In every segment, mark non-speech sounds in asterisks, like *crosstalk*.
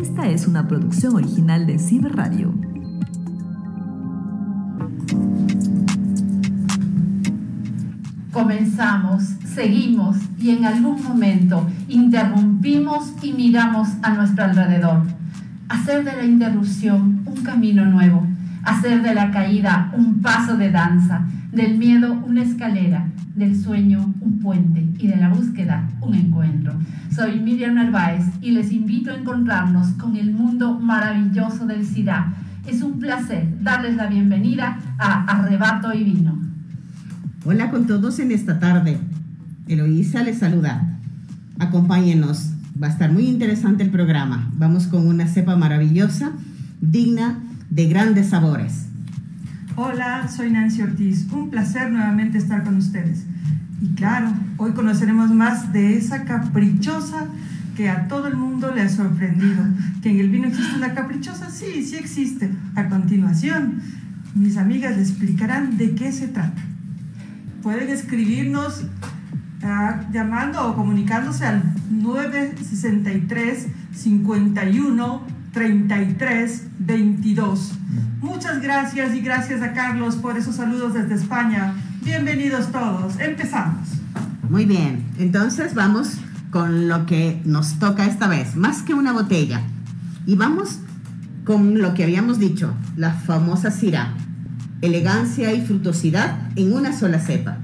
Esta es una producción original de Ciber Radio. Comenzamos, seguimos y en algún momento interrumpimos y miramos a nuestro alrededor. Hacer de la interrupción un camino nuevo, hacer de la caída un paso de danza, del miedo una escalera, del sueño un puente y de la búsqueda un encuentro. Soy Miriam Narváez y les invito a encontrarnos con el mundo maravilloso del SIDA. Es un placer darles la bienvenida a Arrebato y Vino. Hola con todos en esta tarde. Eloísa les saluda. Acompáñenos. Va a estar muy interesante el programa. Vamos con una cepa maravillosa, digna de grandes sabores. Hola, soy Nancy Ortiz. Un placer nuevamente estar con ustedes. Y claro, hoy conoceremos más de esa caprichosa que a todo el mundo le ha sorprendido. ¿Que en el vino existe una caprichosa? Sí, sí existe. A continuación, mis amigas les explicarán de qué se trata pueden escribirnos uh, llamando o comunicándose al 963 51 33 22. Muchas gracias y gracias a Carlos por esos saludos desde España. Bienvenidos todos. Empezamos. Muy bien, entonces vamos con lo que nos toca esta vez, más que una botella. Y vamos con lo que habíamos dicho, la famosa Syrah elegancia y frutosidad en una sola cepa.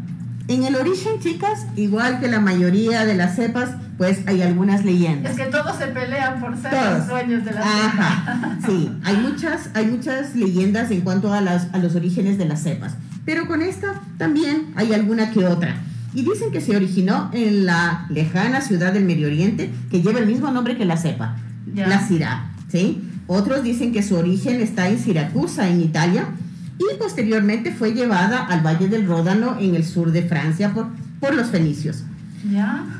En el origen, chicas, igual que la mayoría de las cepas, pues hay algunas leyendas. Es que todos se pelean por ser los dueños de la cepa. *laughs* Sí, hay muchas, hay muchas leyendas en cuanto a, las, a los orígenes de las cepas. Pero con esta también hay alguna que otra. Y dicen que se originó en la lejana ciudad del Medio Oriente, que lleva el mismo nombre que la cepa, la Syrah. ¿sí? Otros dicen que su origen está en Siracusa, en Italia, y posteriormente fue llevada al Valle del Ródano en el sur de Francia por, por los fenicios.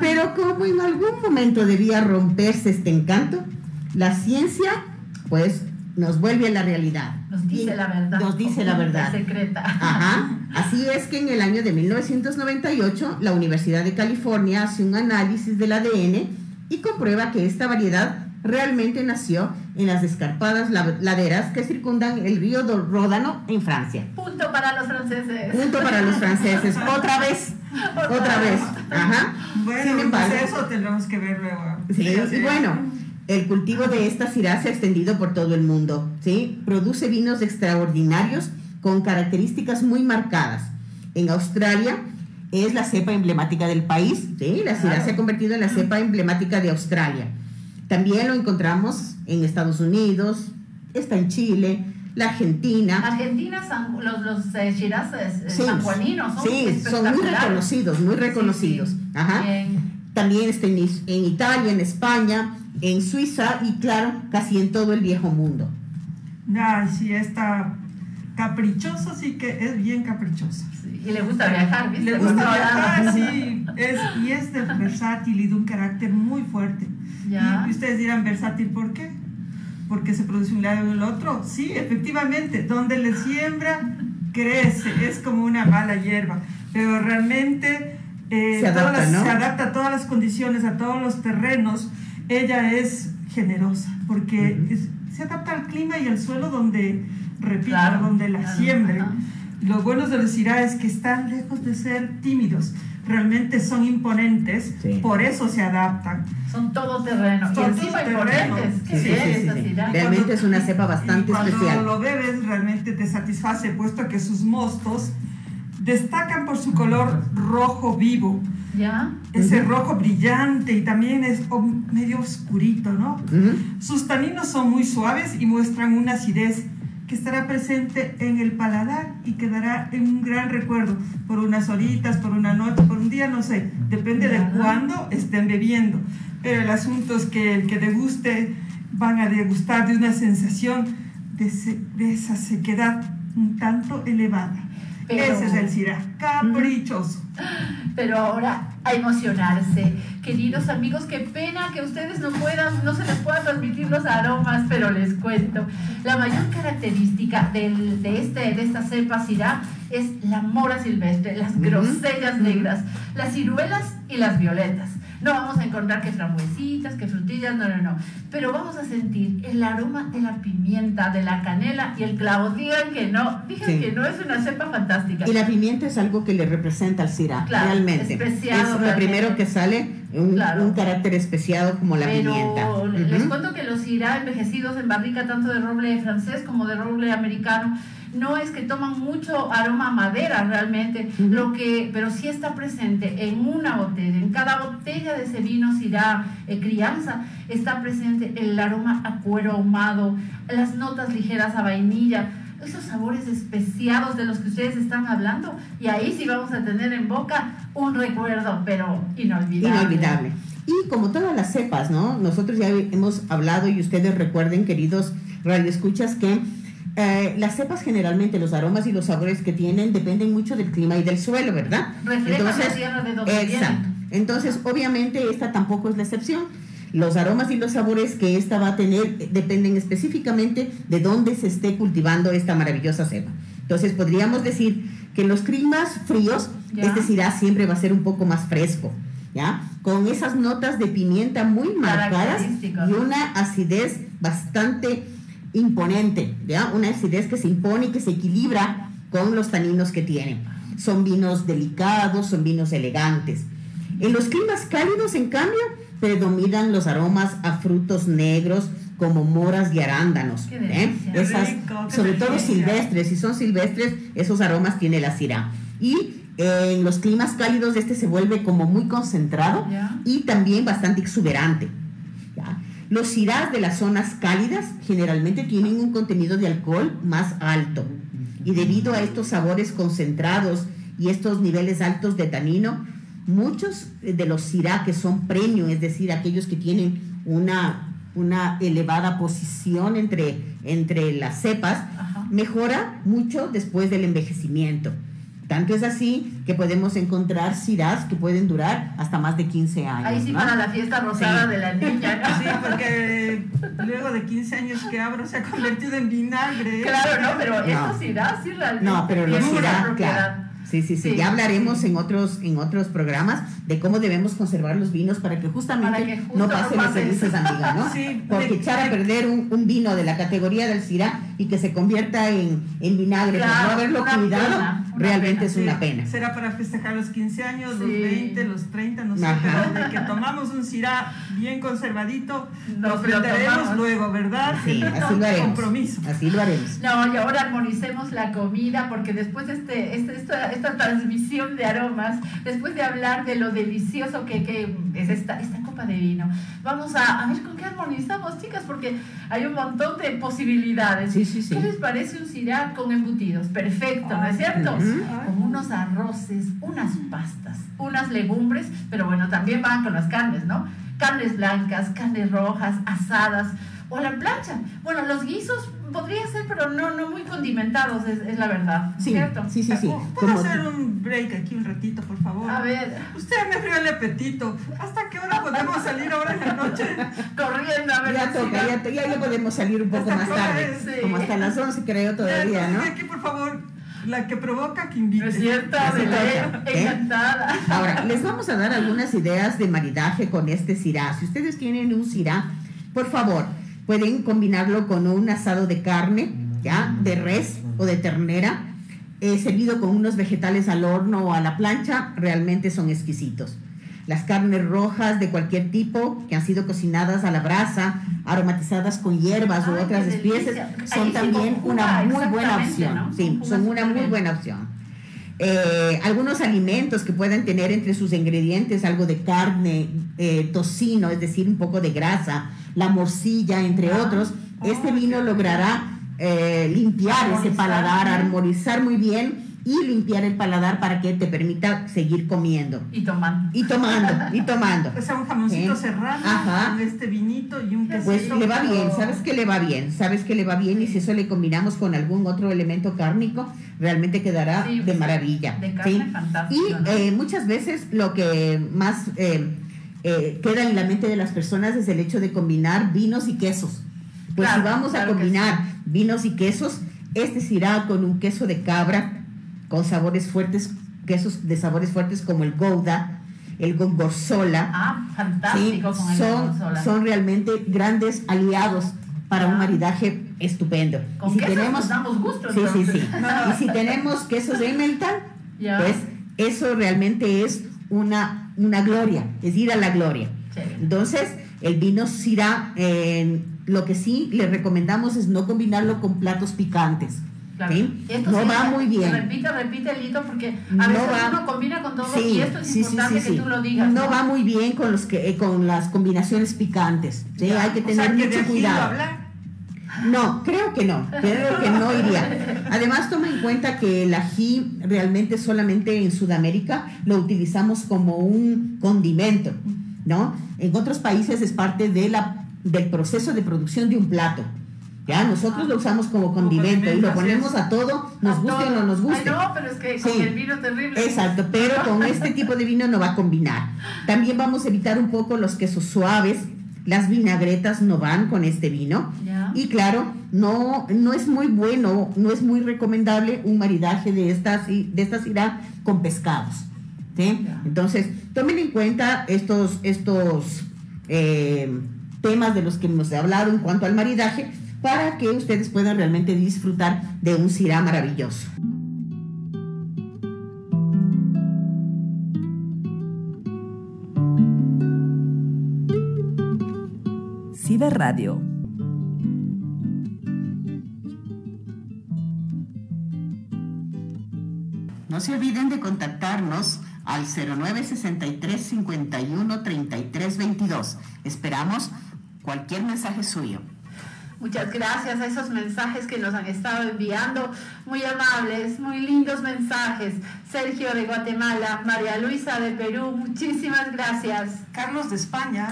Pero como en algún momento debía romperse este encanto, la ciencia pues nos vuelve a la realidad. Nos dice la verdad. Nos dice la verdad. Secreta. Ajá. *laughs* Así es que en el año de 1998 la Universidad de California hace un análisis del ADN y comprueba que esta variedad realmente nació en las escarpadas laderas que circundan el río Ródano en Francia. Punto para los franceses. Punto para los franceses. *laughs* Otra vez. Otra vez. Ajá. Bueno, pues eso tendremos que ver luego. Sí, bueno. El cultivo de esta cirá se ha extendido por todo el mundo, ¿sí? Produce vinos extraordinarios con características muy marcadas. En Australia es la cepa emblemática del país, ¿sí? La cirá se ha convertido en la cepa emblemática de Australia. También lo encontramos en Estados Unidos, está en Chile, la Argentina. Argentina, los, los eh, shiraz eh, sanjuaninos son Sí, son muy reconocidos, muy reconocidos. Ajá. También está en, en, Italia, en España, en Suiza y claro, casi en todo el viejo mundo. Ay, sí, está caprichoso, sí que es bien caprichoso. y le gusta viajar, ¿viste? Le gusta viajar, sí. *laughs* Es, y es versátil y de un carácter muy fuerte. Y ustedes dirán versátil, ¿por qué? Porque se produce un lado y el otro. Sí, efectivamente, donde le siembra, crece, es como una mala hierba. Pero realmente eh, se, adapta, se adapta a todas las condiciones, a todos los terrenos. Ella es generosa, porque se adapta al clima y al suelo donde, repito, donde la siembre. Lo bueno de los IRA es que están lejos de ser tímidos realmente son imponentes, por eso se adaptan. Son todoterrenos. y encima imponentes. Sí, sí, sí, Realmente es una cepa bastante cuando especial. Cuando lo bebes realmente te satisface, puesto que sus mostos destacan por su color rojo vivo. ¿Ya? Ese rojo brillante y también es medio oscurito, ¿no? Sus taninos son muy suaves y muestran una acidez que estará presente en el paladar y quedará en un gran recuerdo por unas horitas, por una noche, por un día, no sé, depende de cuándo estén bebiendo. Pero el asunto es que el que deguste van a degustar de una sensación de, de esa sequedad un tanto elevada. Ese es el Syrah, caprichoso. Pero ahora a emocionarse. Queridos amigos, qué pena que ustedes no puedan, no se les puedan transmitir los aromas, pero les cuento. La mayor característica del, de, este, de esta cepa Syrah es la mora silvestre, las grosellas negras, las ciruelas y las violetas. No vamos a encontrar que frambuesitas, que frutillas, no, no, no. Pero vamos a sentir el aroma de la pimienta, de la canela y el clavo. Digan que no, digan Sí. que no, es una cepa fantástica. Y la pimienta es algo que le representa al Syrah, Claro, realmente. especiado es lo realmente. primero que sale, un, Claro. un carácter especiado como la Pero pimienta. les cuento que los irá envejecidos en barrica tanto de roble francés como de roble americano no es que toman mucho aroma a madera realmente, lo que, pero sí está presente en una botella, en cada botella de ese vino Syrah eh, crianza está presente el aroma a cuero ahumado, las notas ligeras a vainilla, esos sabores especiados de los que ustedes están hablando y ahí sí vamos a tener en boca un recuerdo, pero inolvidable. Inolvidable. Y como todas las cepas, ¿no? Nosotros ya hemos hablado y ustedes recuerden, queridos radioescuchas, que eh, las cepas generalmente, los aromas y los sabores que tienen dependen mucho del clima y del suelo, ¿verdad? Reflejan la tierra de donde exacto. Entonces, obviamente, esta tampoco es la excepción. Los aromas y los sabores que esta va a tener dependen específicamente de dónde se esté cultivando esta maravillosa cepa. Entonces, podríamos decir que en los climas fríos, Ya. este Syrah siempre va a ser un poco más fresco, ¿ya? Con esas notas de pimienta muy marcadas y una acidez bastante imponente, ¿ya? Una acidez que se impone y que se equilibra con los taninos que tienen. Son vinos delicados, son vinos elegantes. En los climas cálidos, en cambio, predominan los aromas a frutos negros como moras y arándanos. ¿eh? Esas, rico, sobre todo silvestres, si son silvestres, esos aromas tiene la Syrah. Y eh, en los climas cálidos este se vuelve como muy concentrado y también bastante exuberante. Los Syrahs de las zonas cálidas generalmente tienen un contenido de alcohol más alto y debido a estos sabores concentrados y estos niveles altos de tanino, muchos de los Syrah que son premium, es decir, aquellos que tienen una, una elevada posición entre, entre las cepas, Ajá. mejora mucho después del envejecimiento. Tanto es así que podemos encontrar Syrahs que pueden durar hasta más de 15 años. Ahí sí ¿no? para la fiesta rosada Sí. de la niña, ¿no? Sí, porque luego de 15 años que abro se ha convertido en vinagre. Claro, no, pero No. eso sí da, sí realmente. No, pero los propiedad. claro. Sí, sí, sí, Sí, Ya hablaremos en otros en otros programas de cómo debemos conservar los vinos para que justamente Para que justo no pase lo que dices, amiga, ¿no? *laughs* Sí, Porque de- echar a de- perder un, un vino de la categoría del Syrah y que se convierta en, en vinagre por Claro, no haberlo cuidado, pena, realmente pena, es Sí, una pena. Será para festejar los 15 años, los Sí. 20, los 30, no sé, pero de que tomamos un Syrah bien conservadito, Nos lo luego, ¿verdad? Sí, así lo haremos. Compromiso. Así lo haremos. No, y ahora armonicemos la comida, porque después de este, este- esta, esta transmisión de aromas, después de hablar de lo delicioso que, que es esta, esta copa de vino, vamos a, a ver con qué armonizamos, chicas, porque hay un montón de posibilidades. Sí, sí, sí. ¿Qué les parece un Syrah con embutidos? Perfecto, ¿no es cierto? Ujú. Con unos arroces, unas pastas, unas legumbres, pero bueno, también van con las carnes, ¿no? Carnes blancas, carnes rojas, asadas o a la plancha. Bueno, los guisos podría ser, pero no, no muy condimentados, es, es la verdad, Sí, ¿cierto? sí, sí, sí. ¿Puedo hacer un break aquí un ratito, por favor? A ver, Usted me abrió el apetito. ¿Hasta qué hora podemos salir ahora en la noche? *laughs* corriendo a ver Ya toca, ya, to- ya, ya podemos salir un poco Hasta más tarde. sí. Como hasta las 11 creo todavía, ¿no? Entonces, aquí, por favor, la que provoca que invite. ¿No es toca, leer, ¿eh? encantada. Ahora, les vamos a dar algunas ideas de maridaje con este Syrah. Si ustedes tienen un Syrah, por favor, pueden combinarlo con un asado de carne, ¿ya? De res o de ternera, eh, servido con unos vegetales al horno o a la plancha, realmente son exquisitos. Las carnes rojas de cualquier tipo que han sido cocinadas a la brasa, aromatizadas con hierbas u otras especies, son Ahí también una muy buena opción. ¿no? Sí, son una muy buena opción. Eh, algunos alimentos que puedan tener entre sus ingredientes algo de carne, eh, tocino, es decir, un poco de grasa, la morcilla, entre Ah, otros, este oh, vino logrará eh, limpiar ese paladar, armonizar muy bien y limpiar el paladar para que te permita seguir comiendo Y tomando. y tomando y tomando. O *laughs* sea, un jamoncito ¿Eh? serrano, Ajá. con este vinito y un quesito. Pues le va bien, sabes que le va bien, sabes que le va bien y si eso le combinamos con algún otro elemento cárnico, realmente quedará Sí, de pues, maravilla. de carne ¿sí? fantástico, Y ¿no? eh, muchas veces lo que más eh, eh, queda en la mente de las personas es el hecho de combinar vinos y quesos. Pues Claro, si vamos claro a combinar vinos y quesos, este se irá con un queso de cabra, con sabores fuertes, quesos de sabores fuertes como el Gouda, el gorgonzola. Ah, fantástico ¿sí? con el son, gorgonzola. son realmente grandes aliados para un Ah. maridaje estupendo. Con y si quesos tenemos, nos damos gusto, sí, sí, sí. y si tenemos quesos de Emmental, Ya. pues eso realmente es una, una gloria, es ir a la gloria. Entonces, el vino Syrah, eh, lo que sí le recomendamos es no combinarlo con platos picantes. Claro. ¿sí? Esto No sí, va muy bien. Repite, repite, Lito, porque a No veces va- uno combina con todo Sí, y esto es importante que tú lo digas. No va muy bien con los que eh, con las combinaciones picantes. ¿sí? Ya, Hay que O tener sea, que mucho cuidado. hablar. No, creo que no, creo que no iría. Además, toma en cuenta que el ají realmente solamente en Sudamérica lo utilizamos como un condimento, ¿no? En otros países es parte de la, del proceso de producción de un plato. Ya, nosotros lo usamos como condimento y lo ponemos a todo, nos A guste o no nos guste. Ay, no, pero es que con Sí. el vino terrible. Exacto, pero *laughs* con este tipo de vino no va a combinar. También vamos a evitar un poco los quesos suaves. Las vinagretas no van con este vino. Y claro, no, no es muy bueno, no es muy recomendable un maridaje de estas de esta cirá con pescados. Entonces, tomen en cuenta estos, estos eh, temas de los que hemos hablado en cuanto al maridaje para que ustedes puedan realmente disfrutar de un cirá maravilloso. Ciberradio. No se olviden de contactarnos al 0963 51 33 22. Esperamos cualquier mensaje suyo. Muchas gracias a esos mensajes que nos han estado enviando, muy amables, muy lindos mensajes. Sergio de Guatemala, María Luisa de Perú, muchísimas gracias. Carlos de España,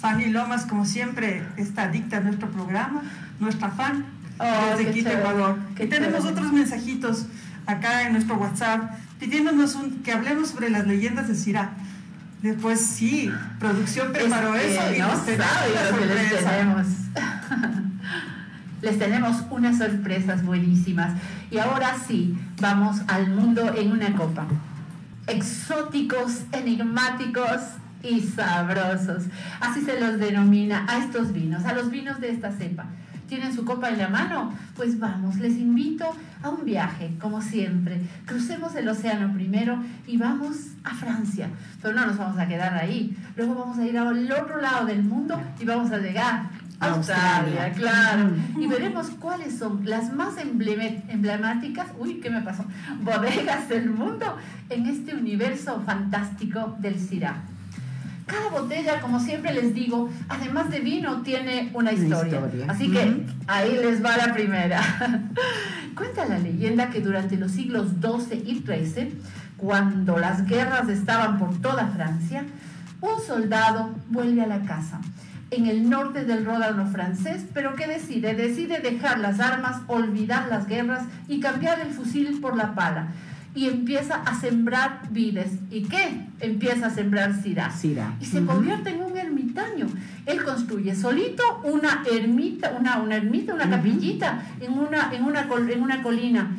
Fanny Lomas, como siempre, está adicta a nuestro programa, nuestra fan, Oh, desde Quito, Ecuador. qué y tenemos chévere. otros mensajitos acá en nuestro WhatsApp pidiéndonos un- que hablemos sobre las leyendas de Syrah. Después sí, producción preparó Es que eso y no nos sabe lo que les sorpresa. tenemos. Les tenemos unas sorpresas buenísimas. Y ahora sí, vamos al mundo en una copa. Exóticos, enigmáticos y sabrosos. Así se los denomina a estos vinos, a los vinos de esta cepa. ¿Tienen su copa en la mano? Pues vamos, les invito a un viaje, como siempre. Crucemos el océano primero y vamos a Francia. Pero no nos vamos a quedar ahí. Luego vamos a ir al otro lado del mundo y vamos a llegar Australia, Australia. claro. Y veremos cuáles son las más emblemáticas, uy, ¿qué me pasó? *laughs* Bodegas del mundo en este universo fantástico del Syrah. Cada botella, como siempre les digo, además de vino, tiene una Una historia. historia. Así que ahí les va la primera. *laughs* Cuenta la leyenda que durante los siglos XII y XIII, cuando las guerras estaban por toda Francia, un soldado vuelve a la casa en el norte del Ródano francés, pero ¿qué decide? Decide dejar las armas, olvidar las guerras y cambiar el fusil por la pala. Y empieza a sembrar vides. ¿Y qué? Empieza a sembrar. Syrah. Y se convierte en un ermitaño. Él construye solito una ermita, una, una ermita, una capillita en una, en, una, col- en una colina.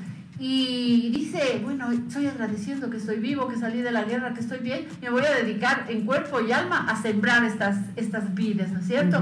Y dice, bueno, estoy agradeciendo que estoy vivo, que salí de la guerra, que estoy bien, me voy a dedicar en cuerpo y alma a sembrar estas, estas vides, ¿no es cierto?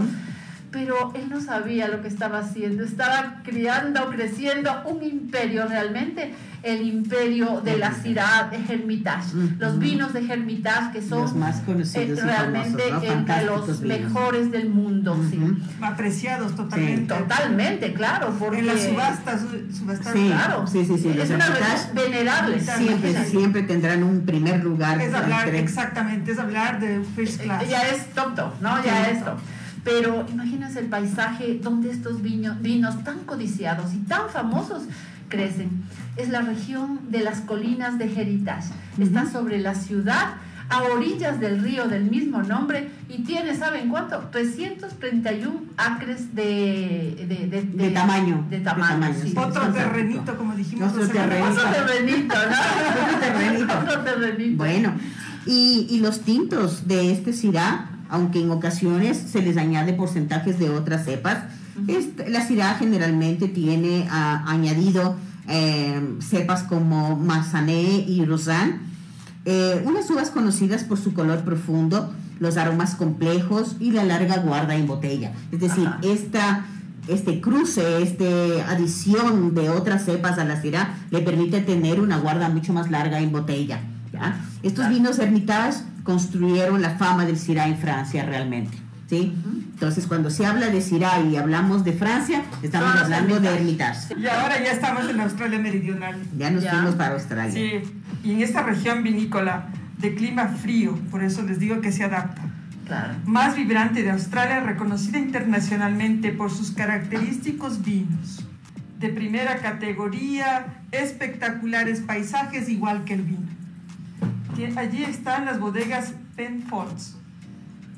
Pero él no sabía lo que estaba haciendo, estaba criando, creciendo un imperio realmente, el imperio de la Syrah Hermitage, Ujú. los vinos de Hermitage que son Los más conocidos y realmente famosos, ¿no? entre Fantásticos los vinos. mejores del mundo, sí. Apreciados totalmente. Totalmente, claro, porque En las subastas, su- subastas. Sí. claro, sí, sí, sí, es los una Hermitage venerable. Siempre, imagínate. siempre tendrán un primer lugar. Es hablar, entre- exactamente, es hablar de first class. Eh, Ya es top top, ¿no? Ya Sí. es top. Pero imagínense el paisaje donde estos viños, vinos tan codiciados y tan famosos crecen. Es la región de las colinas de Heritage. Está sobre la ciudad, a orillas del río del mismo nombre y tiene, ¿saben cuánto? 331 acres de, de, de, De tamaño, De de tamaño, tamaño, sí. Otro terrenito, como dijimos. Otro terrenito. Otro terrenito, ¿no? Otro terrenito. *laughs* Otro terrenito. Bueno, y, y los tintos de este Syrah, aunque en ocasiones se les añade porcentajes de otras cepas, este- la Syrah generalmente tiene ah, añadido eh, cepas como Mazané y Rosan. Eh, unas uvas conocidas por su color profundo, los aromas complejos y la larga guarda en botella. Es decir, Ajá. esta, este cruce, esta adición de otras cepas a la Syrah le permite tener una guarda mucho más larga en botella. ¿ya? Estos Claro. vinos Hermitage construyeron la fama del Syrah en Francia realmente. ¿sí? Entonces, cuando se habla de Syrah y hablamos de Francia, estamos hablando de. Hermitage. Y ahora ya estamos en Australia Meridional. Ya nos Ya. fuimos para Australia. Sí, y en esta región vinícola de clima frío, por eso les digo que se adapta. Claro. Más vibrante de Australia, reconocida internacionalmente por sus característicos vinos. De primera categoría, espectaculares paisajes igual que el vino. Allí están las bodegas Penfolds,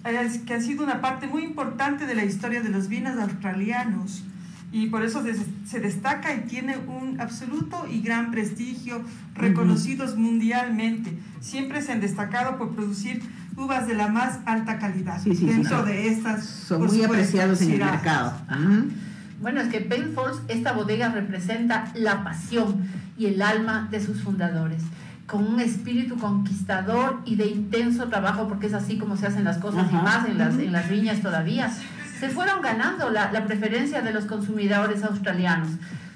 es- que han sido una parte muy importante de la historia de los vinos australianos y por eso se destaca y tiene un absoluto y gran prestigio, reconocidos mundialmente. Siempre se han destacado por producir uvas de la más alta calidad. Sí, sí, sí, Dentro de estas, Son muy supuesto, apreciados en el mercado. Bueno, es que Penfolds, esta bodega representa la pasión y el alma de sus fundadores, con un espíritu conquistador y de intenso trabajo, porque es así como se hacen las cosas y más en las, en las viñas todavía. Se fueron ganando la, la preferencia de los consumidores australianos.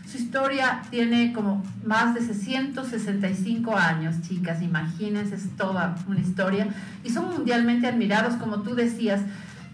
Su historia tiene como más de 665 años, chicas, imagínense, es toda una historia. Y son mundialmente admirados, como tú decías,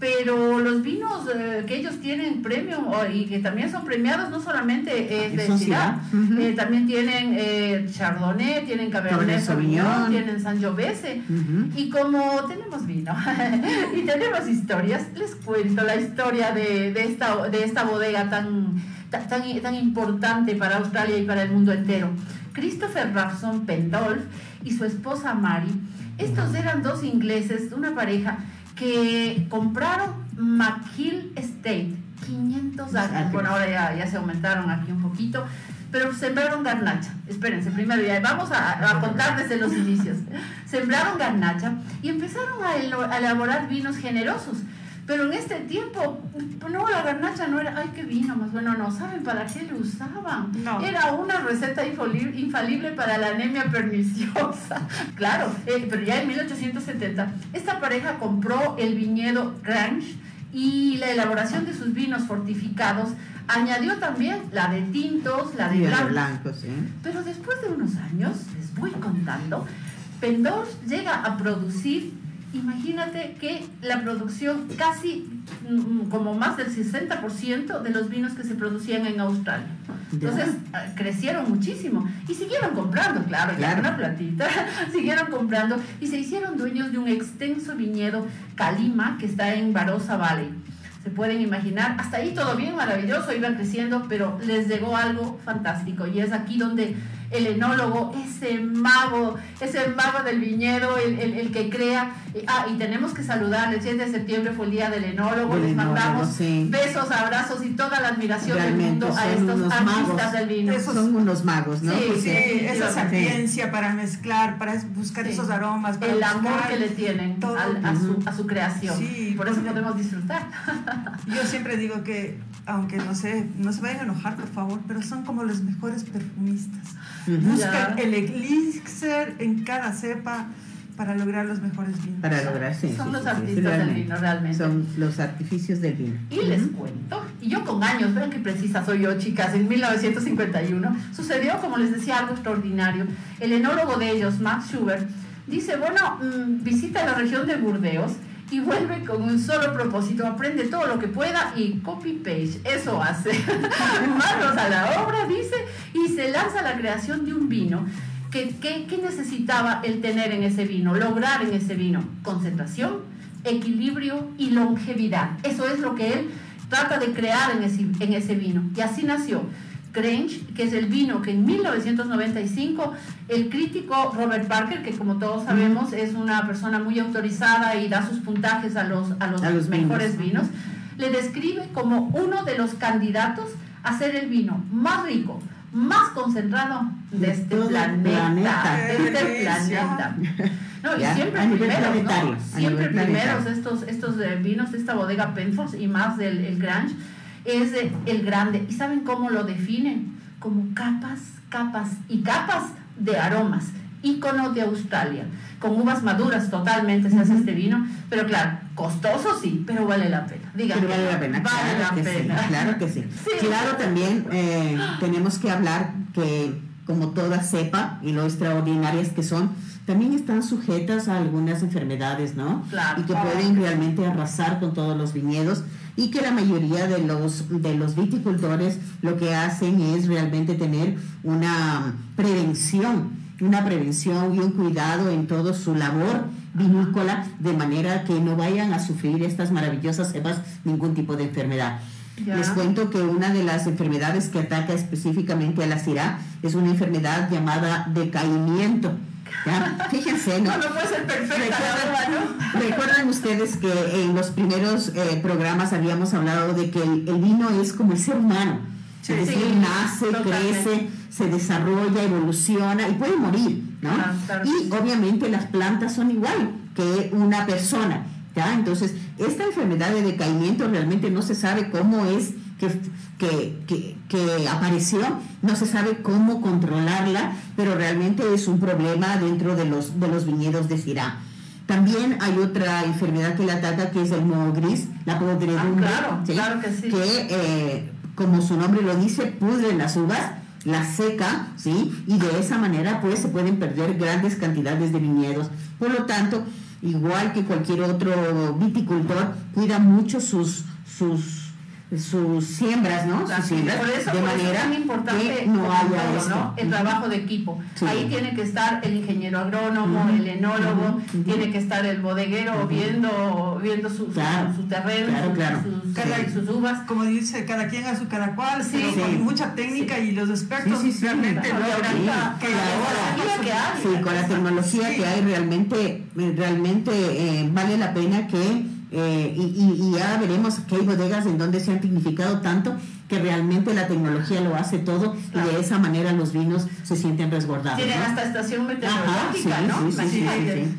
pero los vinos eh, que ellos tienen premium y que también son premiados no solamente es de Syrah, eh, también tienen eh, Chardonnay, tienen Cabernet Sauvignon, Sauvignon. tienen Sangiovese. Ujú. Y como tenemos vino *laughs* y tenemos historias, les cuento la historia de, de esta, de esta bodega tan, ta- tan, tan importante para Australia y para el mundo entero. Christopher Rawson Pendolph y su esposa Mary, estos eran dos ingleses, una pareja que compraron McHill Estate, 500 años, bueno ahora ya, ya se aumentaron aquí un poquito, pero sembraron garnacha. Espérense, primero ya vamos a, a contar desde los inicios. Sembraron garnacha y empezaron a, a elaborar vinos generosos. Pero en este tiempo, no, la garnacha no era, ay, qué vino más bueno, no, ¿saben para qué lo usaban? No. Era una receta infali- infalible para la anemia perniciosa. *laughs* Claro, eh, pero ya en 1870, esta pareja compró el viñedo Grange y la elaboración de sus vinos fortificados añadió también la de tintos, la de blancos. blanco, sí. Pero después de unos años, les voy contando, Pendors llega a producir, imagínate que la producción casi mm, como más del 60% de los vinos que se producían en Australia. Ya. Entonces ah, crecieron muchísimo y siguieron comprando, claro, ya Claro. una platita, *laughs* siguieron comprando y se hicieron dueños de un extenso viñedo Calima que está en Barossa Valley. Se pueden imaginar, hasta ahí todo bien, maravilloso, iban creciendo, pero les llegó algo fantástico y es aquí donde el enólogo, ese mago, ese mago del viñedo, el, el- el que crea, ah, y tenemos que saludar, el 7 de septiembre fue el día del enólogo, Del les enólogo, mandamos sí. besos, abrazos y toda la admiración Realmente del mundo a estos artistas magos. del vino. Esos- Son unos magos, ¿no? Sí, Sí, esa Sí. sapiencia para mezclar, para buscar Sí. esos aromas, para el amor que le tienen todo. al- a, su, a su creación. Sí, por eso podemos disfrutar. *laughs* Yo siempre digo que, aunque no sé, no se vayan a enojar, por favor, pero son como los mejores perfumistas. Ya. el elixir en cada cepa para lograr los mejores vinos. Para lograr, sí. Son sí, los sí, sí, artistas del realmente. vino, realmente. Son los artificios del vino. Y les cuento, y yo con años, vean qué precisa soy yo, chicas, en 1951 sucedió, como les decía, algo extraordinario. El enólogo de ellos, Max Schubert, dice, bueno, mm, visita la región de Burdeos y vuelve con un solo propósito, aprende todo lo que pueda y copy-paste, eso hace. *laughs* Manos a la obra, dice, y se lanza a la creación de un vino. que que- que necesitaba el tener en ese vino, lograr en ese vino? Concentración, equilibrio y longevidad. Eso es lo que él trata de crear en ese, en ese vino. Y así nació Grange, que es el vino que en 1995 el crítico Robert Parker, que como todos sabemos es una persona muy autorizada y da sus puntajes a los, a los, A los mejores vinos. vinos, le describe como uno de los candidatos a ser el vino más rico, más concentrado de De este planeta. planeta. De este planeta. No, y siempre primeros, ¿no? Siempre primeros estos, estos eh, vinos de esta bodega Penfolds y más del el Grange es el grande. ¿Y saben cómo lo definen? Como capas, capas y capas de aromas. ícono de Australia. Con uvas maduras totalmente se hace este vino, pero claro, costoso sí, pero vale la pena. Díganme, pero vale la pena, vale claro, que Sí, claro que *laughs* sí. Claro, también eh, tenemos que hablar que como toda cepa y lo extraordinarias que son, también están sujetas a algunas enfermedades, ¿no? Claro, y que pueden realmente arrasar con todos los viñedos y que la mayoría de los, de los viticultores lo que hacen es realmente tener una prevención, una prevención y un cuidado en toda su labor vinícola de manera que no vayan a sufrir estas maravillosas cepas ningún tipo de enfermedad. Les cuento que una de las enfermedades que ataca específicamente a la CIRA es una enfermedad llamada decaimiento. Fíjense, ¿no? No, puede ser perfecta, ¿Recuerdan, ustedes que en los primeros eh, programas habíamos hablado de que el, vino es como el ser humano? es decir, nace, crece, se desarrolla, evoluciona y puede morir, ¿no? y obviamente las plantas son igual que una persona. ¿ya? Entonces, esta enfermedad de decaimiento realmente no se sabe cómo es que, que, que, apareció, no se sabe cómo controlarla, pero realmente es un problema dentro de los, de los viñedos de Syrah. También hay otra enfermedad que la ataca, que es el moho gris, la podredumbre, ah, claro, que, sí. que eh, como su nombre lo dice, pudre las uvas, la seca, ¿sí? Y de esa manera pues se pueden perder grandes cantidades de viñedos. Por lo tanto, igual que cualquier otro viticultor, cuida mucho sus, sus sus siembras, ¿no? Sus siembras, por eso, de manera es muy importante no haya el trabajo de equipo. Ahí tiene que estar el ingeniero agrónomo, el enólogo, tiene que estar el bodeguero viendo viendo su, su, terreno, sus, sus, uvas. Como dice, cada quien a su cada cual, sí, con mucha técnica y los expertos realmente Sí, con la tecnología que hay realmente, realmente eh, vale la pena que eh, y, ya veremos que hay bodegas en donde se han significado tanto que realmente la tecnología lo hace todo y de esa manera los vinos se sienten resguardados. Tienen hasta estación meteorológica, ¿no? Sí, sí,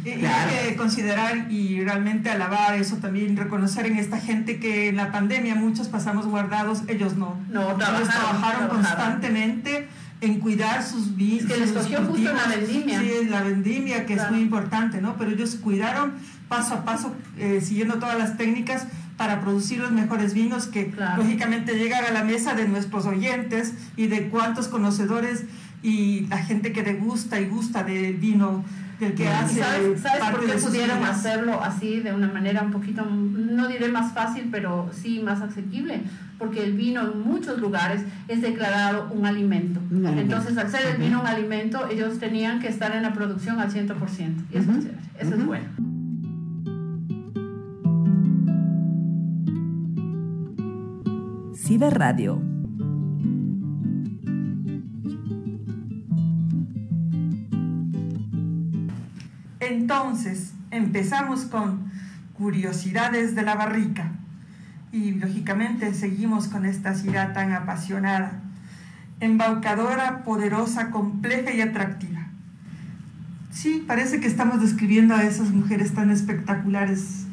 y, hay que considerar y realmente alabar eso también, reconocer en esta gente que en la pandemia muchos pasamos guardados, ellos no. No, ellos trabajaron constantemente en cuidar sus vinos. Que les cogió justo la vendimia. Sí, la vendimia, que es muy importante, ¿no? Pero ellos cuidaron paso a paso, eh, siguiendo todas las técnicas para producir los mejores vinos que lógicamente llegan a la mesa de nuestros oyentes y de cuantos conocedores y la gente que degusta y gusta del vino del que hace. ¿Sabes, por qué pudieron hacerlo así de una manera un poquito, no diré más fácil, pero sí más asequible? Porque el vino en muchos lugares es declarado un alimento. Entonces, al ser el vino un alimento, ellos tenían que estar en la producción al 100%. Y eso, es, eso es bueno. Radio. Entonces, empezamos con curiosidades de la barrica y lógicamente seguimos con esta ciudad tan apasionada, embaucadora, poderosa, compleja y atractiva. Sí, parece que estamos describiendo a esas mujeres tan espectaculares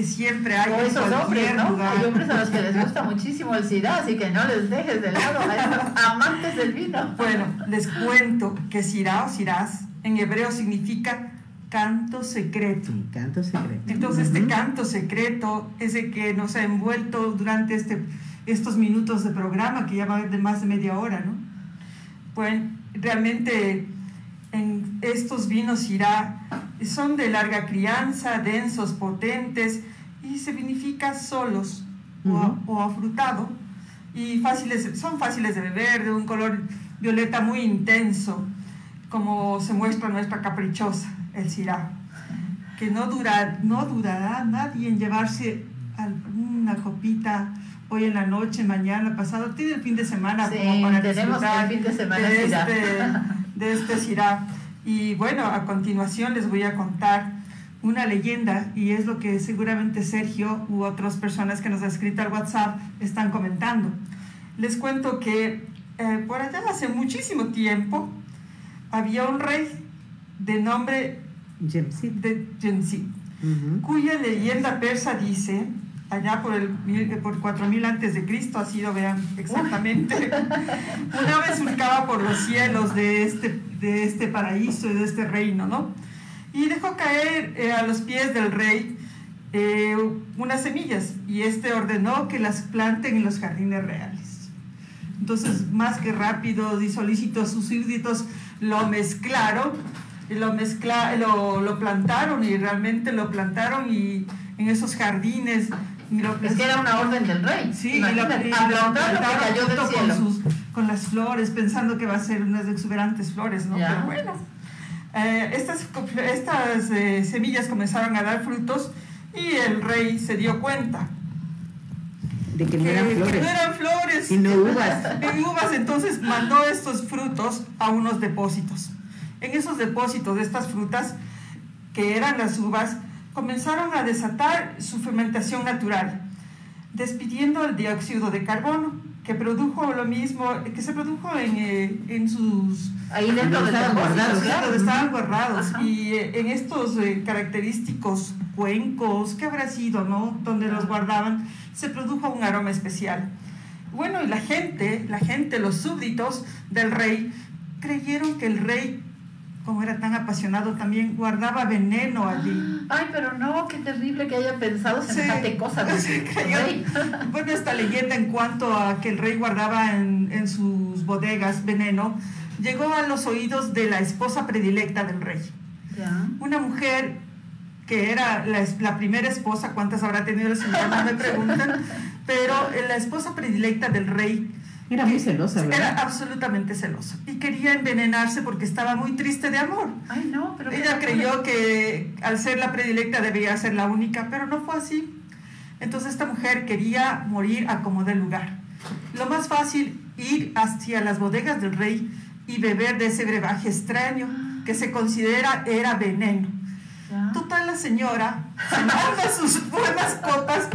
que siempre hay esos hombres, ¿no? Hay hombres a los que les gusta muchísimo el SIDA, así que no les dejes de lado a esos *laughs* amantes del vino. Bueno, les cuento que Sirá o Sirás en hebreo significa canto secreto. canto secreto. Entonces, este canto secreto es el que nos ha envuelto durante este, estos minutos de programa, que ya va de más de media hora, ¿no? Pues realmente en estos vinos Sirá son de larga crianza, densos, potentes y se vinifica solos o, afrutado y fáciles, son fáciles de beber, de un color violeta muy intenso, como se muestra nuestra caprichosa, el Syrah, que no, dura, no durará nadie en llevarse alguna copita hoy en la noche, mañana, pasado, tiene el fin de semana como para disfrutar fin de, semana de, este, de este y bueno, a continuación les voy a contar una leyenda y es lo que seguramente Sergio u otras personas que nos han escrito al WhatsApp están comentando. Les cuento que eh, por allá hace muchísimo tiempo había un rey de nombre Jemsid, de cuya leyenda persa dice, allá por, el, por 4000 antes de Cristo, así lo vean exactamente, *laughs* una vez surcaba por los cielos de este de este paraíso y de este reino, ¿no? Y dejó caer eh, a los pies del rey eh, unas semillas y este ordenó que las planten en los jardines reales. Entonces, más que rápido y solícitos sus súbditos lo mezclaron, y lo, mezcla, lo, lo plantaron y realmente lo plantaron y en esos jardines es que era una orden del rey. Sí, y la, y la cayó del cielo. Con, sus, con, las flores, pensando que va a ser unas exuberantes flores, ¿no? Pero bueno, eh, estas, estas eh, semillas comenzaron a dar frutos y el rey se dio cuenta. De que no eran flores. Que no eran flores. Y no uvas. *laughs* En uvas, entonces mandó estos frutos a unos depósitos. En esos depósitos de estas frutas, que eran las uvas, comenzaron a desatar su fermentación natural, despidiendo el dióxido de carbono, que produjo lo mismo, que se produjo en, eh, en sus... Ahí dentro de estaban guardados. Claro, estaban guardados. Y eh, en estos eh, característicos cuencos, ¿qué habrá sido, no? Donde los guardaban, se produjo un aroma especial. Bueno, y la gente, la gente, los súbditos del rey, creyeron que el rey como era tan apasionado, también guardaba veneno allí. Ay, pero no, qué terrible que haya pensado semejante cosa. *laughs* *laughs* bueno, esta leyenda en cuanto a que el rey guardaba en, en, sus bodegas veneno, llegó a los oídos de la esposa predilecta del rey. Una mujer que era la, la, primera esposa, ¿cuántas habrá tenido el señor? No me preguntan, *laughs* pero la esposa predilecta del rey era muy celosa, ¿verdad? Era absolutamente celosa. Y quería envenenarse porque estaba muy triste de amor. Ay, no, pero... Ella creyó que al ser la predilecta debía ser la única, pero no fue así. Entonces esta mujer quería morir a como de lugar. Lo más fácil, ir hacia las bodegas del rey y beber de ese brebaje extraño que se considera era veneno. Total, la señora, se sus buenas copas,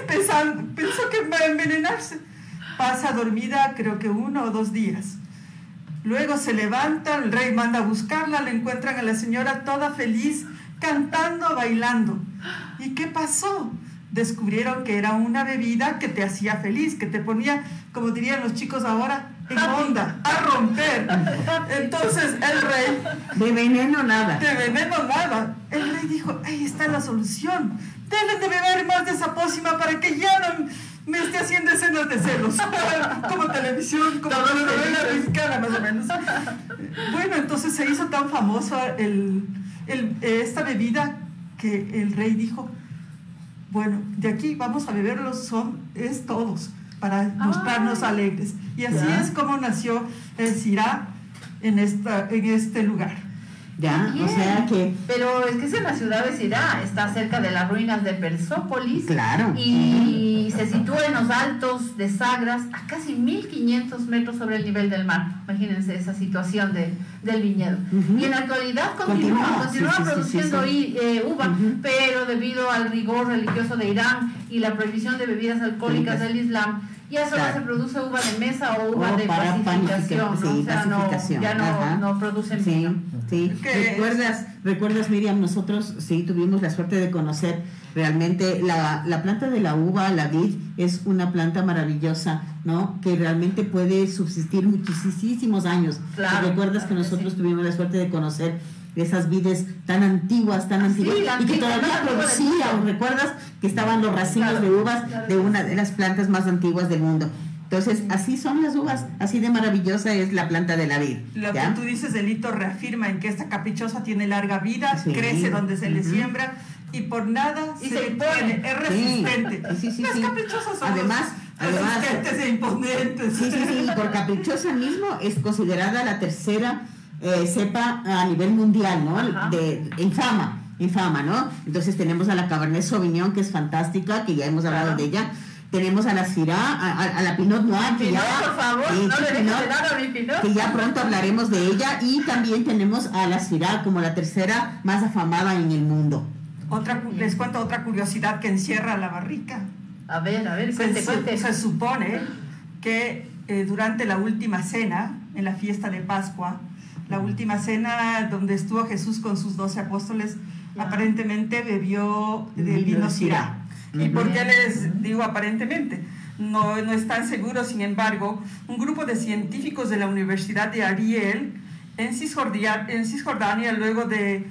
empezando, pensó que iba a envenenarse pasa dormida creo que uno o dos días. Luego se levanta, el rey manda a buscarla, le encuentran a la señora toda feliz, cantando, bailando. ¿Y qué pasó? Descubrieron que era una bebida que te hacía feliz, que te ponía, como dirían los chicos ahora, en onda, a romper. Entonces el rey... De veneno nada. De veneno nada. El rey dijo, ahí está la solución. Deben de beber más de esa pócima para que ya no me esté haciendo escenas de celos, *laughs* como televisión, como novela mexicana más o menos. Bueno, entonces se hizo tan famosa el, el, esta bebida que el rey dijo, bueno, de aquí vamos a beberlos, son, es todos, para mostrarnos alegres. Y así es como nació el Sirá en, esta, en este lugar. Ya, o sea que... Pero es que es en la ciudad de Sirá, está cerca de las ruinas de Persópolis. Claro. Y se sitúa en los altos de Sagras, a casi 1500 metros sobre el nivel del mar. Imagínense esa situación de, del viñedo. Y en la actualidad continúa, continúa, produciendo eh, uva, pero debido al rigor religioso de Irán y la prohibición de bebidas alcohólicas del Islam, ya solo se produce uva de mesa o uva de pacificación, o sea, no, ya no, no producen sí, Sí, recuerdas, recuerdas Miriam, nosotros sí tuvimos la suerte de conocer realmente la, la, planta de la uva, la vid, es una planta maravillosa, ¿no? Que realmente puede subsistir muchísimos años. Claro, recuerdas que nosotros tuvimos la suerte de conocer esas vides tan antiguas, tan antiguas, y que todavía producían, ¿recuerdas? Que estaban los racimos de uvas de una de las plantas más antiguas del mundo. Entonces, así son las uvas, así de maravillosa es la planta de la vid. Lo que tú dices, Delito, reafirma en que esta caprichosa tiene larga vida, crece donde se le siembra y por nada se, le pone, es resistente. Sí, son además, además, resistentes e imponentes. Sí, sí, sí, y por caprichosa mismo es considerada la tercera eh, cepa a nivel mundial, ¿no? De, en fama, en fama, ¿no? Entonces tenemos a la Cabernet Sauvignon, que es fantástica, que ya hemos hablado de ella. Tenemos a la Syrah, a, la Pinot Noir, que ya, por favor, que ya pronto hablaremos de ella. Y también tenemos a la Syrah como la tercera más afamada en el mundo. Otra, les cuento otra curiosidad que encierra la barrica. A ver, a ver, cuente, se, se supone que eh, durante la última cena, en la fiesta de Pascua, la última cena donde estuvo Jesús con sus doce apóstoles, aparentemente bebió del vino Sirá. ¿Y por qué les digo aparentemente? No, no están seguros, sin embargo, un grupo de científicos de la Universidad de Ariel en Cisjordania, en Cisjordania luego de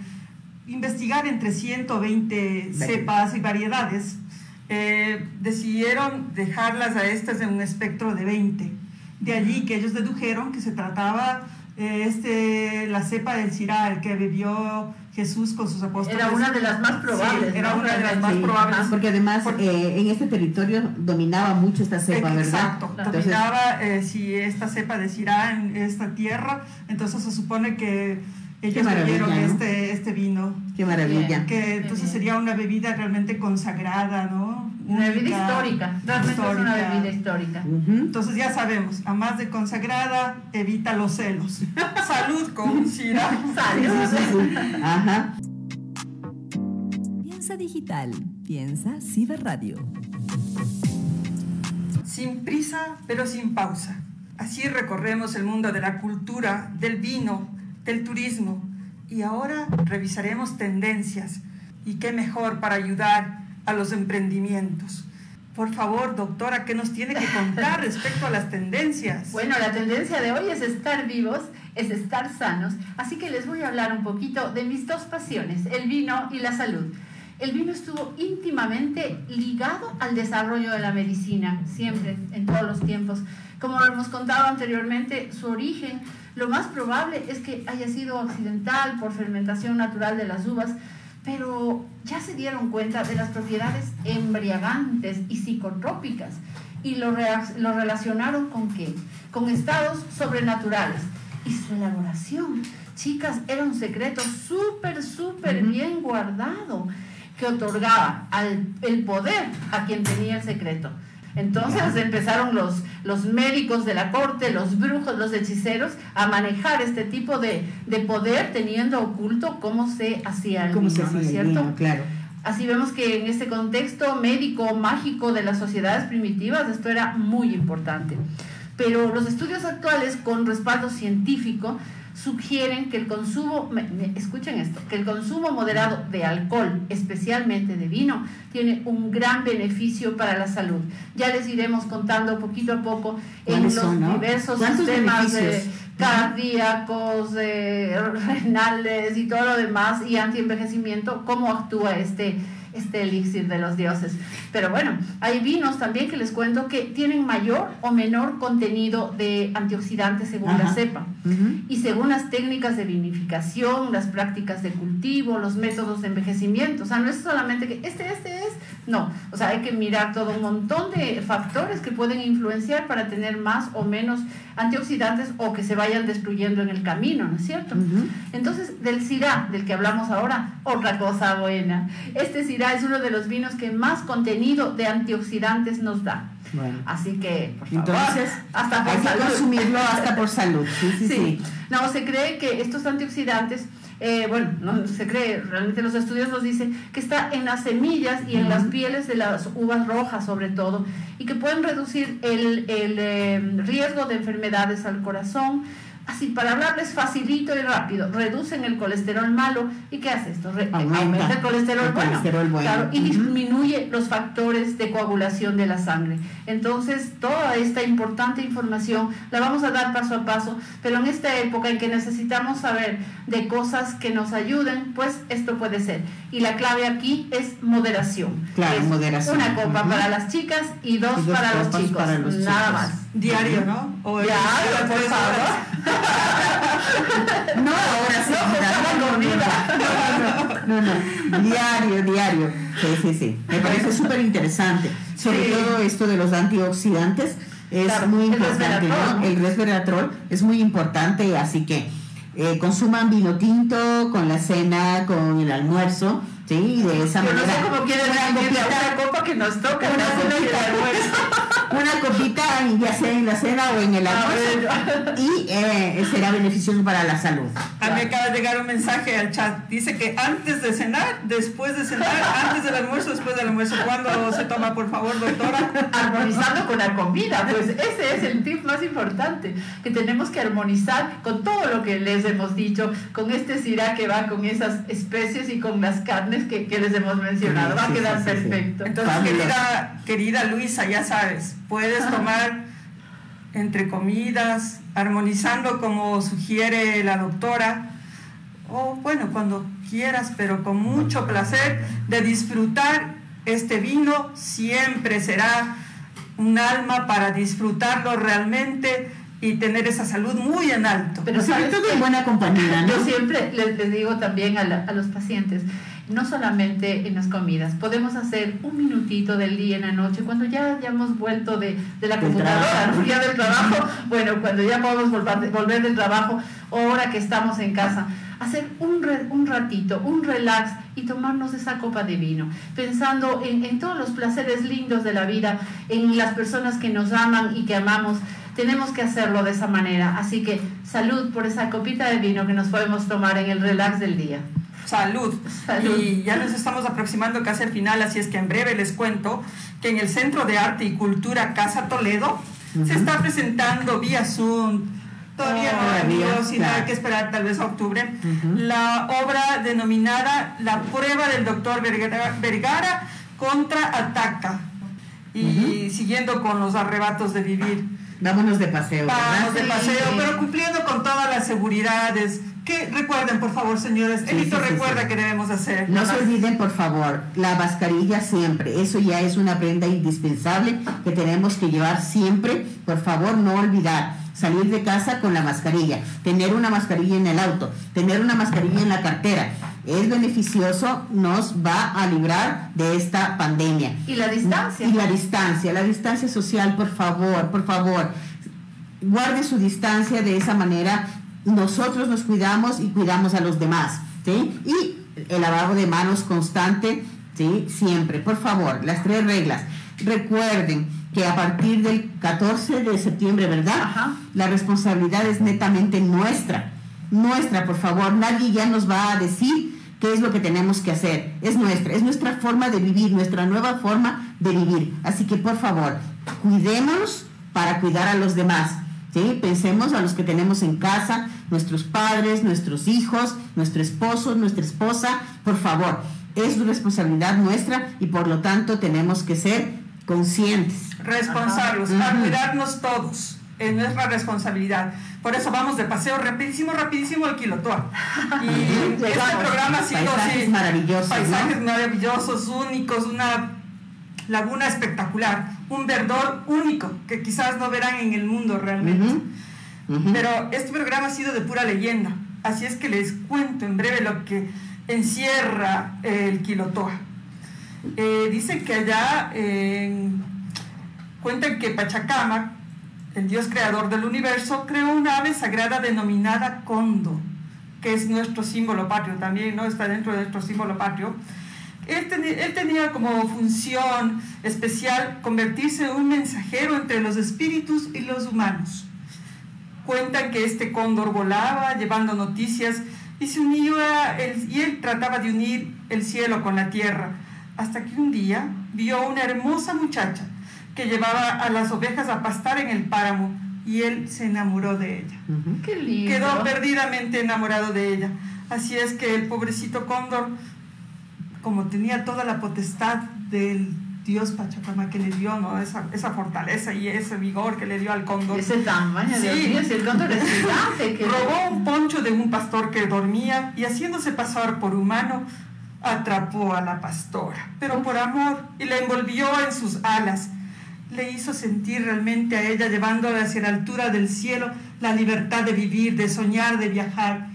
investigar entre 120 cepas y variedades, eh, decidieron dejarlas a estas en un espectro de 20. De allí que ellos dedujeron que se trataba eh, este, la cepa del ciral que bebió Jesús con sus apóstoles. Era una de las más probables. Sí, era ¿no? una de las más Sí, probables. Porque además eh, en este territorio dominaba mucho esta cepa, ¿verdad? Exacto, Entonces, dominaba eh, si esta cepa de Syrah en esta tierra, entonces se supone que ellos bebieron ¿no? este, este vino, qué maravilla. Que entonces bien. sería una bebida realmente consagrada, ¿no? Una bebida histórica. Realmente es una bebida histórica. Entonces ya sabemos, a más de consagrada, evita los celos. *laughs* Salud con Syrah. Salud. Ajá. Piensa digital. Piensa ciberradio. Sin prisa, pero sin pausa. Así recorremos el mundo de la cultura, del vino, del turismo. Y ahora revisaremos tendencias. Y qué mejor para ayudar a los emprendimientos. Por favor, doctora, ¿qué nos tiene que contar respecto a las tendencias? *laughs* Bueno, la tendencia de hoy es estar vivos, es estar sanos, así que les voy a hablar un poquito de mis dos pasiones, el vino y la salud. El vino estuvo íntimamente ligado al desarrollo de la medicina, siempre, en todos los tiempos. Como lo hemos contado anteriormente, su origen, lo más probable es que haya sido accidental por fermentación natural de las uvas, pero ya se dieron cuenta de las propiedades embriagantes y psicotrópicas y lo, lo relacionaron con qué? Con estados sobrenaturales. Y su elaboración, chicas, era un secreto súper, súper bien guardado que otorgaba al, el poder a quien tenía el secreto. Entonces empezaron los, los médicos de la corte, los brujos, los hechiceros a manejar este tipo de, de poder teniendo oculto cómo se hacía el ¿Cómo vino, se ¿no hacía es el cierto? vino? Claro. Así vemos que en este contexto médico, mágico de las sociedades primitivas, esto era muy importante. Pero los estudios actuales con respaldo científico sugieren que el consumo, escuchen esto, que el consumo moderado de alcohol, especialmente de vino, tiene un gran beneficio para la salud. Ya les iremos contando poquito a poco en ¿Cuáles los son, no? diversos ¿Cuántos sistemas cardíacos, eh, renales y todo lo demás y antienvejecimiento, cómo actúa este, este elixir de los dioses. Pero bueno, hay vinos también que les cuento que tienen mayor o menor contenido de antioxidantes según la cepa. Y según las técnicas de vinificación, las prácticas de cultivo, los métodos de envejecimiento. O sea, no es solamente que este, este es. No, o sea, hay que mirar todo un montón de factores que pueden influenciar para tener más o menos antioxidantes o que se vayan destruyendo en el camino, ¿no es cierto? Entonces, del Syrah, del que hablamos ahora, otra cosa buena. Este Es uno de los vinos que más contenido de antioxidantes nos da. Bueno. Así que, por favor, Entonces, hasta por hay que consumirlo hasta por salud. Sí, sí, sí. Sí, no, se cree que estos antioxidantes, eh, bueno, no se cree, realmente los estudios nos dicen que está en las semillas y en las pieles de las uvas rojas sobre todo, y que pueden reducir el, el, eh, riesgo de enfermedades al corazón. Así, para hablarles facilito y rápido, reducen el colesterol malo. ¿Y qué hace esto? Re- Aumenta aumenta el colesterol el bueno. colesterol bueno. Claro, y disminuye los factores de coagulación de la sangre. Entonces, toda esta importante información la vamos a dar paso a paso, pero en esta época en que necesitamos saber de cosas que nos ayuden, pues esto puede ser. Y la clave aquí es moderación. Claro, Es moderación. Una copa para las chicas y dos, Y dos para, los chicos, para los Nada chicos. más. Diario, ¿no? O Ya, cada por favor. *laughs* No, ahora sí. No, no, no, no, diario, diario. Sí, sí, sí. Me parece súper interesante. Sobre Sí. todo esto de los antioxidantes es Claro, muy el importante, resveratrol, ¿no? ¿no? El resveratrol es muy importante, así que eh, consuman vino tinto con la cena, con el almuerzo, ¿sí? De esa Yo no manera. sé cómo quieren una copita- una copa que nos toca, una una *laughs* una copita, ya sea en la cena o en el almuerzo, y eh, será beneficioso para la salud. A mí acaba de llegar un mensaje al chat. Dice que antes de cenar, después de cenar, antes del almuerzo, después del almuerzo. ¿Cuándo se toma, por favor, doctora? armonizando con la comida, pues ese es el tip más importante, que tenemos que armonizar con todo lo que les hemos dicho, con este sirá que va con esas especies y con las carnes que, que les hemos mencionado, va a Sí, sí, quedar sí, sí. perfecto. Entonces, querida, querida Luisa, ya sabes, puedes tomar entre comidas, armonizando como sugiere la doctora, o bueno, cuando quieras, pero con mucho placer de disfrutar este vino, siempre será un alma para disfrutarlo realmente y tener esa salud muy en alto. Pero sobre todo en buena compañía, ¿no? Yo siempre les, les digo también a, la, a, los pacientes, no solamente en las comidas, podemos hacer un minutito del día en la noche, cuando ya, ya hemos vuelto de, de la computadora, ¿no? ya del trabajo, *laughs* bueno, cuando ya podemos volver, volver del trabajo, ahora que estamos en casa, hacer un, re, un ratito, un relax y tomarnos esa copa de vino, pensando en, en todos los placeres lindos de la vida, en las personas que nos aman y que amamos, tenemos que hacerlo de esa manera. Así que salud por esa copita de vino que nos podemos tomar en el relax del día. Salud. Salud. Y ya nos estamos aproximando casi al final, así es que en breve les cuento que en el Centro de Arte y Cultura Casa Toledo uh -huh. se está presentando vía Zoom. Todavía oh, no ha claro. hay que esperar tal vez a octubre. Uh -huh. La obra denominada La prueba del doctor Vergara, Vergara contra Ataca. Y uh -huh. siguiendo con los arrebatos de vivir. Vámonos de paseo. Vámonos de paseo, sí. pero cumpliendo con todas las seguridades. Que recuerden, por favor, señores. Sí, Elito sí, recuerda que debemos hacer. No se olviden, por favor, la mascarilla siempre. Eso ya es una prenda indispensable que tenemos que llevar siempre. Por favor, no olvidar. Salir de casa con la mascarilla, tener una mascarilla en el auto, tener una mascarilla en la cartera. Es beneficioso, nos va a librar de esta pandemia. Y la distancia. Y la distancia, la distancia social, por favor, por favor. Guarde su distancia de esa manera. Nosotros nos cuidamos y cuidamos a los demás. ¿sí? Y el lavado de manos constante, ¿sí? siempre. Por favor, las tres reglas. Recuerden, que a partir del 14 de septiembre, ¿verdad? Ajá. La responsabilidad es netamente nuestra. Nuestra, por favor. Nadie ya nos va a decir qué es lo que tenemos que hacer. Es nuestra, es nuestra forma de vivir, nuestra nueva forma de vivir. Así que, por favor, cuidémonos para cuidar a los demás. ¿sí? Pensemos a los que tenemos en casa, nuestros padres, nuestros hijos, nuestro esposo, nuestra esposa. Por favor, es responsabilidad nuestra y por lo tanto tenemos que ser conscientes. Responsables, Ajá. a cuidarnos todos. Es nuestra responsabilidad. Por eso vamos de paseo rapidísimo, rapidísimo al Quilotoa. *laughs* Y este programa ha sido paisajes maravillosos. Paisajes ¿no? maravillosos, únicos, una laguna espectacular, un verdor único que quizás no verán en el mundo realmente. Uh -huh. Uh -huh. Pero este programa ha sido de pura leyenda. Así es que les cuento en breve lo que encierra el Quilotoa. Eh, dicen que allá eh, cuentan que Pachacama, el dios creador del universo, creó una ave sagrada denominada cóndor, que es nuestro símbolo patrio también, ¿no? Está dentro de nuestro símbolo patrio. Él, ten, él tenía como función especial convertirse en un mensajero entre los espíritus y los humanos. Cuentan que este cóndor volaba llevando noticias y se unía, y él trataba de unir el cielo con la tierra hasta que un día vio una hermosa muchacha que llevaba a las ovejas a pastar en el páramo y él se enamoró de ella. Uh -huh. Qué lindo. Quedó perdidamente enamorado de ella. Así es que el pobrecito cóndor, como tenía toda la potestad del dios Pachacama que le dio, ¿no? Esa, esa fortaleza y ese vigor que le dio al cóndor. Ese tamaño, sí. Dios mío, el cóndor es gigante. Que... Robó un poncho de un pastor que dormía y haciéndose pasar por humano, atrapó a la pastora, pero por amor, y la envolvió en sus alas. Le hizo sentir realmente a ella, llevándola hacia la altura del cielo, la libertad de vivir, de soñar, de viajar.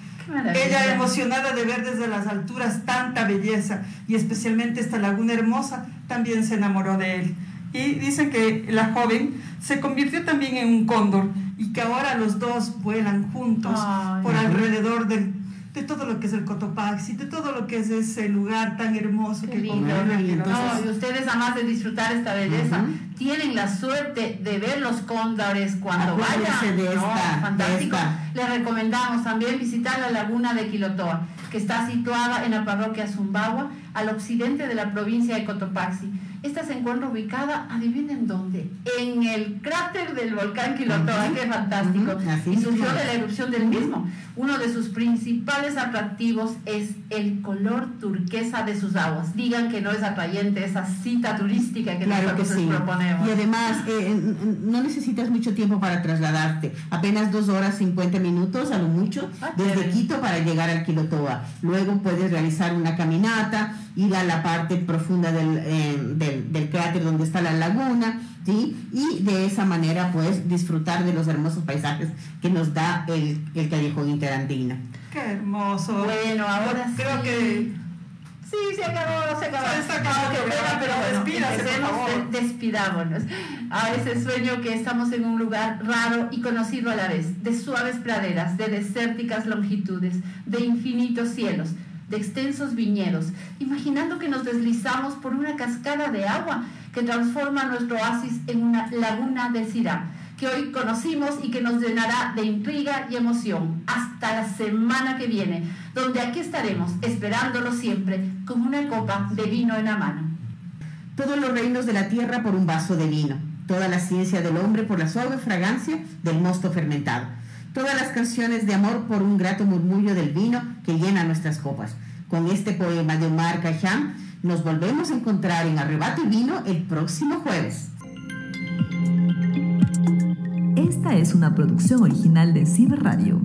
Ella emocionada de ver desde las alturas tanta belleza y especialmente esta laguna hermosa, también se enamoró de él. Y dicen que la joven se convirtió también en un cóndor y que ahora los dos vuelan juntos Ay, por alrededor del de todo lo que es el Cotopaxi, de todo lo que es ese lugar tan hermoso Qué que lindo. No, y ustedes además de disfrutar esta belleza, uh -huh. tienen la suerte de ver los cóndores cuando vayan. De esta, no, fantástico. De esta. Les recomendamos también visitar la laguna de Quilotoa, que está situada en la parroquia Zumbagua, al occidente de la provincia de Cotopaxi Esta se encuentra ubicada, adivinen dónde, en el cráter del volcán Quilotoa, que es fantástico, y surgió de la erupción del mismo. Uno de sus principales atractivos es el color turquesa de sus aguas. Digan que no es atrayente esa cita turística que claro nosotros que sí. proponemos. Y además, eh, no necesitas mucho tiempo para trasladarte, apenas dos horas 50 minutos a lo mucho, Ah, desde. Quito para llegar al Quilotoa. Luego puedes realizar una caminata, ir a la parte profunda del, eh, del, del cráter donde está la laguna, ¿sí? Y de esa manera, pues, disfrutar de los hermosos paisajes que nos da el, el callejón interandino. Qué hermoso. Bueno, ahora Creo sí. que Sí, se acabó, se acabó. Se acabó, pena, pena, pero bueno, despídase, por favor. de- despidámonos. A ese sueño que estamos en un lugar raro y conocido a la vez, de suaves praderas, de desérticas longitudes, de infinitos cielos, de extensos viñedos, imaginando que nos deslizamos por una cascada de agua que transforma nuestro oasis en una laguna de Sirá que hoy conocimos y que nos llenará de intriga y emoción. Hasta la semana que viene, donde aquí estaremos esperándolo siempre con una copa de vino en la mano. Todos los reinos de la tierra por un vaso de vino, toda la ciencia del hombre por la suave fragancia del mosto fermentado, todas las canciones de amor por un grato murmullo del vino que llena nuestras copas. Con este poema de Omar Khayyam nos volvemos a encontrar en Arrebato y Vino el próximo jueves. Esta es una producción original de Ciber Radio.